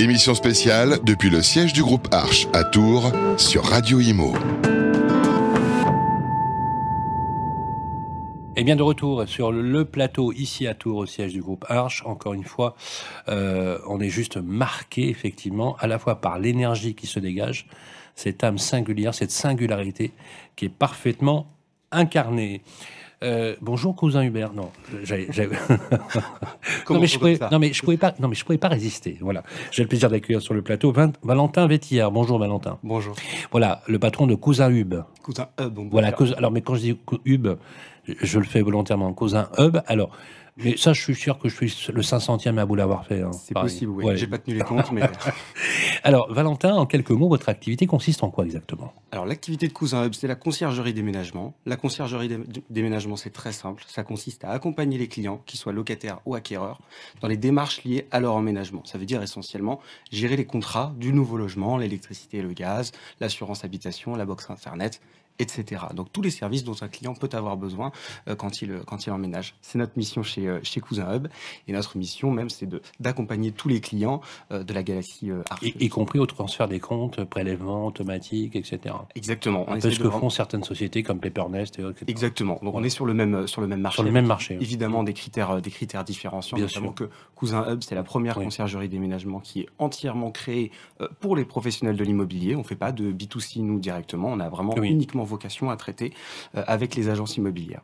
Émission spéciale depuis le siège du groupe Arche à Tours sur Radio Imo. Et bien de retour sur le plateau ici à Tours au siège du groupe Arche. Encore une fois, euh, on est juste marqué effectivement à la fois par l'énergie qui se dégage, cette âme singulière, cette singularité qui est parfaitement incarnée. Euh, bonjour cousin Hubert. Non, j'avais- j'avais- non mais je pouvais, non mais je pouvais pas, non mais je pouvais pas résister. Voilà, j'ai le plaisir d'accueillir sur le plateau Valentin Vétillard. Bonjour Valentin. Bonjour. Voilà, le patron de Cousin Hub. Cousin Hub, on peut Voilà, cousin- alors mais quand je dis Hub, je, je le fais volontairement. Cousin Hub. Alors, mais ça, je suis sûr que je suis le 500e à vous l'avoir fait. hein. C'est possible, oui. Ouais. J'ai pas tenu les comptes, mais Alors, Valentin, en quelques mots, votre activité consiste en quoi exactement? Alors l'activité de Cousin Hub, c'est la conciergerie déménagement. La conciergerie dé- déménagement, c'est très simple. Ça consiste à accompagner les clients, qu'ils soient locataires ou acquéreurs, dans les démarches liées à leur emménagement. Ça veut dire essentiellement gérer les contrats du nouveau logement, l'électricité et le gaz, l'assurance habitation, la box internet, etc. Donc tous les services dont un client peut avoir besoin euh, quand il quand il emménage. C'est notre mission chez euh, chez Cousin Hub et notre mission même, c'est d'accompagner tous les clients euh, de la galaxie euh, Arche. y, y compris au transfert des comptes, prélèvement automatique, etc. Exactement. On Un essaie peu ce que font certaines sociétés comme Paipernest et autres. Exactement. Donc on est sur le même sur le même marché. Sur le même marché. oui. Évidemment des critères euh, des critères différenciants. Bien notamment sûr. que Cousin Hub c'est la première Oui. conciergerie déménagement qui est entièrement créée euh, pour les professionnels de l'immobilier. On fait pas de B2C nous directement. On a vraiment Oui. uniquement vocation à traiter euh, avec les agences immobilières.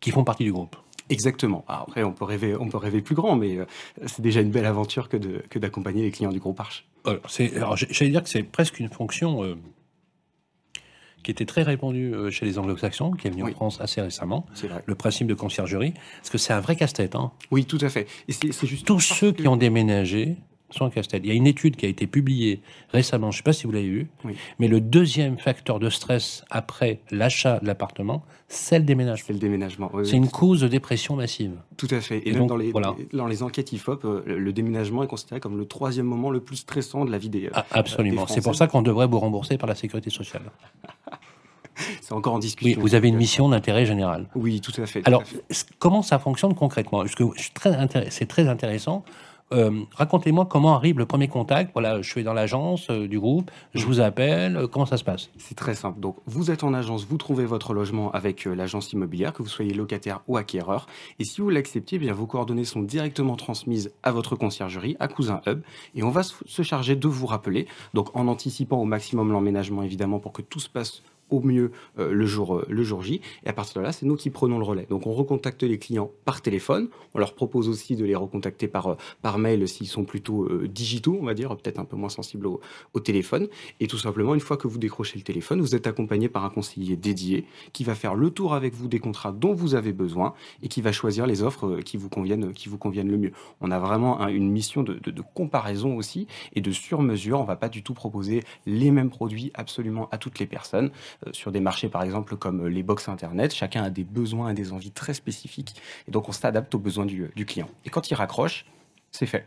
Qui font partie du groupe. Exactement. Alors après on peut rêver on peut rêver plus grand, mais euh, c'est déjà une belle aventure que de que d'accompagner les clients du groupe Arche. Alors, j'allais dire que c'est presque une fonction euh, qui était très répandue chez les anglo-saxons, qui est venue Oui. en France assez récemment. C'est vrai. Le principe de conciergerie, parce que c'est un vrai casse-tête. Hein. Oui, tout à fait. Et c'est c'est juste Tous ceux que- qui ont déménagé un casse-tête. Il y a une étude qui a été publiée récemment, je ne sais pas si vous l'avez vue, Oui. mais le deuxième facteur de stress après l'achat de l'appartement, c'est le déménagement. c'est le déménagement. Oui, C'est oui. une cause de dépression massive. Tout à fait. Et, Et même donc, dans, les, voilà. dans les enquêtes IFOP, euh, le, déménagement est considéré comme le troisième moment le plus stressant de la vie des. Ah, absolument. C'est pour ça qu'on devrait vous rembourser par la sécurité sociale. C'est encore en Oui, discussion. vous avez une mission d'intérêt général. Oui, tout à fait. tout Alors, à fait. c- comment ça fonctionne concrètement? C'est très intéressant. Euh, Racontez-moi comment arrive le premier contact. Voilà, je suis dans l'agence euh, du groupe, je vous appelle. euh, comment ça se passe? C'est très simple. Donc, vous êtes en agence, vous trouvez votre logement avec l'agence immobilière, que vous soyez locataire ou acquéreur. Et si vous l'acceptez, eh bien vos coordonnées sont directement transmises à votre conciergerie, à Cousin Hub, et on va se charger de vous rappeler. Donc, en anticipant au maximum l'emménagement, évidemment, pour que tout se passe au mieux euh, le, jour, euh, le jour J. Et à partir de là, c'est nous qui prenons le relais. Donc on recontacte les clients par téléphone. On leur propose aussi de les recontacter par, euh, par mail s'ils sont plutôt digitaux, on va dire, peut-être un peu moins sensibles au, téléphone. Et tout simplement, une fois que vous décrochez le téléphone, vous êtes accompagné par un conseiller dédié qui va faire le tour avec vous des contrats dont vous avez besoin et qui va choisir les offres qui vous conviennent, qui vous conviennent le mieux. On a vraiment un- une mission de, de- comparaison aussi et de sur-mesure. On va pas du tout proposer les mêmes produits absolument à toutes les personnes. Euh, sur des marchés, par exemple, comme euh, les box Internet, chacun a des besoins et des envies très spécifiques. Et donc, on s'adapte aux besoins du, du client. Et quand il raccroche, c'est fait.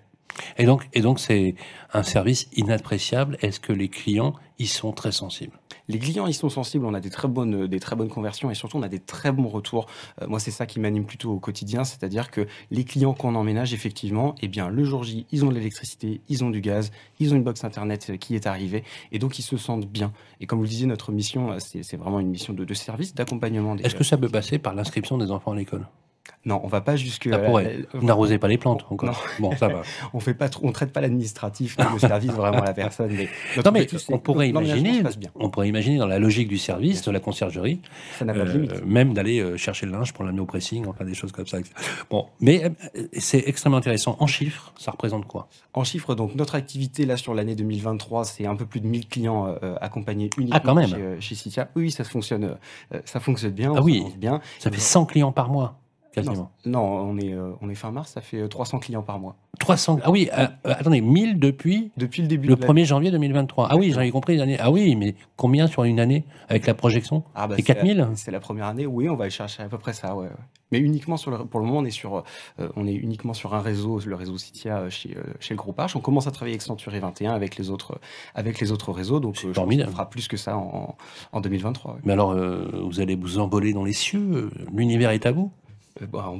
Et donc, et donc, c'est un service inappréciable. Est-ce que les clients y sont très sensibles? Les clients, ils sont sensibles, on a des très bonnes, des très bonnes conversions et surtout on a des très bons retours. Euh, moi, c'est ça qui m'anime plutôt au quotidien, c'est-à-dire que les clients qu'on emménage, effectivement, eh bien, le jour J, ils ont de l'électricité, ils ont du gaz, ils ont une box internet euh, qui est arrivée et donc ils se sentent bien. Et comme vous le disiez, notre mission, euh, c'est vraiment une mission de, de service, d'accompagnement des. Est-ce que ça peut passer par l'inscription des enfants à l'école? Non, on va pas jusque. Ça pourrait. n'arrosez pas les plantes encore. Bon, ça va. on fait pas, trop- on traite pas l'administratif, ni le service vraiment à la personne. Mais Non, mais on pourrait imaginer, on pourrait imaginer dans la logique du service, de la conciergerie, Ça n'a pas de euh, même d'aller euh, chercher le linge pour l'amener au pressing, enfin des choses comme ça. Bon, mais euh, c'est extrêmement intéressant. En chiffres, ça représente quoi? En chiffres, donc notre activité là sur l'année 2023, c'est un peu plus de 1000 clients accompagnés uniquement Ah, quand même. chez, chez Citia. Oui, ça fonctionne, ça fonctionne bien. Ah oui. bien. Ça fait 100 clients par mois, quasiment. Non, non, on est, euh, on est fin mars, ça fait euh, 300 clients par mois. 300. Ah oui, euh, euh, attendez, 1000 depuis Depuis le début le de 1er janvier 2023. Ah oui, j'avais compris l'année. Ah oui, mais combien sur une année avec la projection Ah bah, C'est la- 4000 C'est la première année, oui, on va aller chercher à peu près ça, ouais. ouais. Mais uniquement sur le, pour le moment, on est sur, euh, on est uniquement sur un réseau, le réseau Citia euh, chez, euh, chez le groupe Arch. On commence à travailler avec Century 21 avec les autres, avec les autres réseaux, donc euh, pense qu'on fera plus que ça en, en 2023. ouais. Mais alors, euh, vous allez vous envoler dans les cieux euh, L'univers est à vous Euh, bah,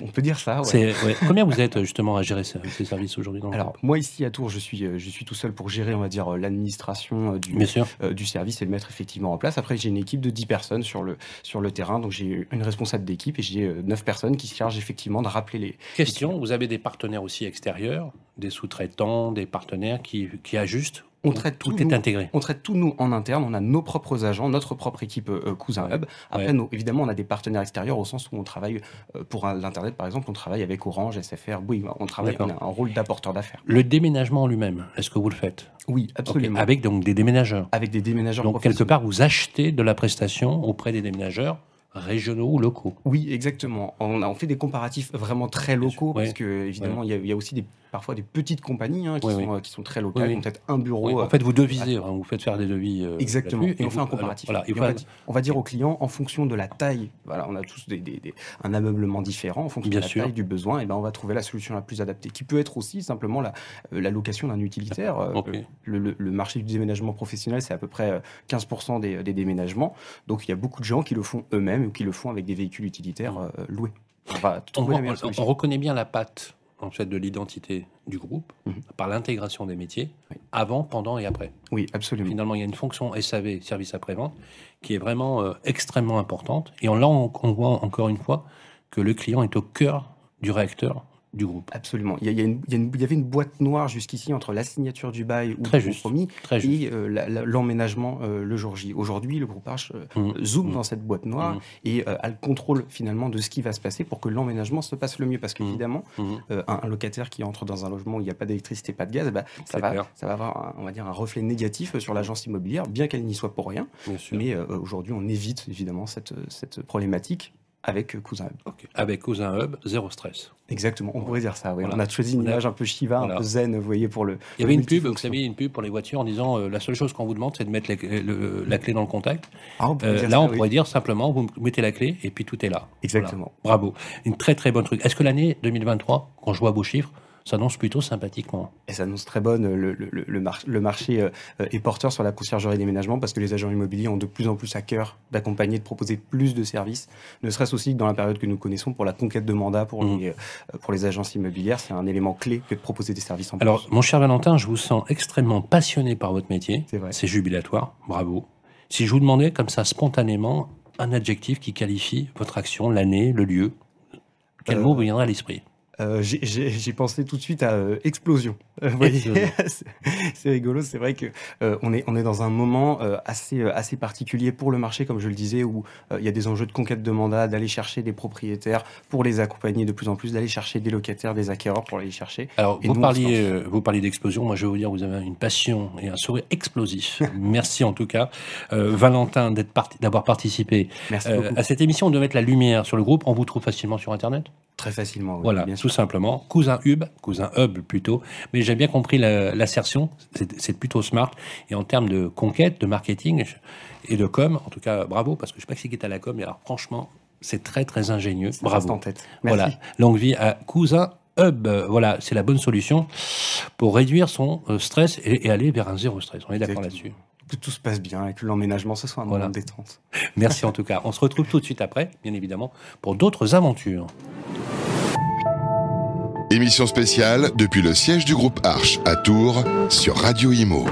on, peut dire ça. ouais. Combien vous êtes justement à gérer ces, ces services aujourd'hui Alors moi ici à Tours, je suis, euh, je suis tout seul pour gérer, on va dire, euh, l'administration du, euh, service et le mettre effectivement en place. Après, j'ai une équipe de 10 personnes sur le, sur le terrain, donc j'ai une responsable d'équipe et j'ai euh, 9 personnes qui se chargent effectivement de rappeler les... Question, vous avez des partenaires aussi extérieurs, des sous-traitants, des partenaires qui, qui ajustent On traite tout, tout est nous, intégré. on traite tout nous en interne, on a nos propres agents, notre propre équipe euh, Cousin. Hub. Après, Ouais. évidemment, on a des partenaires extérieurs au sens où on travaille euh, pour l'Internet, par exemple, on travaille avec Orange, SFR, oui, on travaille, on a un rôle d'apporteur d'affaires. Le déménagement en lui-même, est-ce que vous le faites? Oui, absolument. Avec donc des déménageurs. Avec des déménageurs Donc quelque part, vous achetez de la prestation auprès des déménageurs régionaux ou locaux. Oui, exactement. On, a, on fait des comparatifs vraiment très locaux parce que évidemment, il y, a- il y a aussi des, parfois des petites compagnies hein, qui, Oui, sont, oui. euh, qui sont très locales, Oui, qui ont peut-être un bureau. Oui, euh, en fait, vous devisez, hein, vous faites faire des devis. euh, Exactement. Et on fait un comparatif. alors, voilà, Et il on, va, on dire aux clients, en fonction de la taille, voilà, on a tous des, des- des- un ameublement différent, en fonction Bien de la sûr. taille du besoin, et ben on va trouver la solution la plus adaptée, qui peut être aussi simplement la, la location d'un utilitaire. Le, le- le marché du déménagement professionnel, c'est à peu près euh, 15% des, des déménagements. Donc il y a beaucoup de gens qui le font eux-mêmes ou qui le font avec des véhicules utilitaires euh, loués. On va on, on- reconnaît bien la patte en fait, de l'identité du groupe Mhm. par l'intégration des métiers, Oui. avant, pendant et après. Oui, absolument. Finalement, il y a une fonction SAV, service après-vente, qui est vraiment euh, extrêmement importante. Et on, là, on, on voit encore une fois que le client est au cœur du réacteur du groupe. Absolument. Il y, a- il y a une- il y a une- il y avait une boîte noire jusqu'ici entre la signature du bail ou Très du juste. compromis Très et euh, l'emménagement euh, le jour J. Aujourd'hui, le groupe Arch euh, Mhm. zoome Mhm. dans cette boîte noire Mhm. et euh, a le contrôle finalement de ce qui va se passer pour que l'emménagement se passe le mieux. Parce qu'évidemment, un, un locataire qui entre dans un logement où il n'y a pas d'électricité, pas de gaz, bah, ça, va, clair. ça va avoir un, on va dire un reflet négatif sur l'agence immobilière, bien qu'elle n'y soit pour rien. Mais aujourd'hui, on évite évidemment cette, cette problématique avec euh, Cousin Hub. Avec Cousin Hub, zéro stress. Exactement, on pourrait dire ça. oui. Voilà. On a choisi une image un peu Shiva, Voilà. un peu zen, vous voyez, pour le. Il y avait une pub, vous savez, une pub pour les voitures en disant euh, la seule chose qu'on vous demande, c'est de mettre le- la clé dans le contact. Ah, on Euh, là, ça, on oui. pourrait dire simplement, vous mettez la clé et puis tout est là. Exactement. Voilà. Bravo. Une très très bonne truc. Est-ce que l'année 2023, quand je vois vos chiffres, s'annonce plutôt sympathiquement Et ça annonce très bonne. Le, le- le- le mar- le marché euh, euh, est porteur sur la conciergerie déménagement parce que les agents immobiliers ont de plus en plus à cœur d'accompagner, de proposer plus de services, ne serait-ce aussi que dans la période que nous connaissons pour la conquête de mandats pour, Mhm. les, euh, pour les agences immobilières. C'est un élément clé que de proposer des services en Alors, plus. mon cher Valentin, je vous sens extrêmement passionné par votre métier. C'est vrai. C'est jubilatoire. Bravo. Si je vous demandais comme ça spontanément un adjectif qui qualifie votre action, l'année, le lieu, quel Euh, mot vous viendrait à l'esprit? Euh, j'ai- pensé tout de suite à euh, explosion. C'est rigolo. C'est vrai que euh, on est on est dans un moment assez assez particulier pour le marché, comme je le disais, où il y a des enjeux de conquête de mandat, d'aller chercher des propriétaires pour les accompagner de plus en plus, d'aller chercher des locataires, des acquéreurs pour aller chercher. Alors, Et vous nous, on parliez, vous parliez d'explosion. Moi, je vais vous dire, vous avez une passion et un sourire explosif. Merci en tout cas, Valentin, d'être parti- d'avoir participé Merci à cette émission, de mettre la lumière sur le groupe. On vous trouve facilement sur Internet? Très facilement. oui, Voilà, bien tout sûr. simplement. Cousin Hub, cousin Hub plutôt. Mais j'ai bien compris la- l'assertion, c'est plutôt smart. Et en termes de conquête, de marketing et de com, en tout cas, bravo, parce que je sais pas qui c'est qui est à la com, mais alors franchement, c'est très très ingénieux. Ça Bravo. en tête. Merci. Voilà, longue vie à cousin Hub. Voilà, c'est la bonne solution pour réduire son euh, stress et, et aller vers un zéro stress. On est d'accord là-dessus. Que tout se passe bien et que l'emménagement ce soit un Voilà. moment de détente. Merci en tout cas. On se retrouve tout de suite après, bien évidemment, pour d'autres aventures. Émission spéciale depuis le siège du groupe Arche à Tours sur Radio Imo.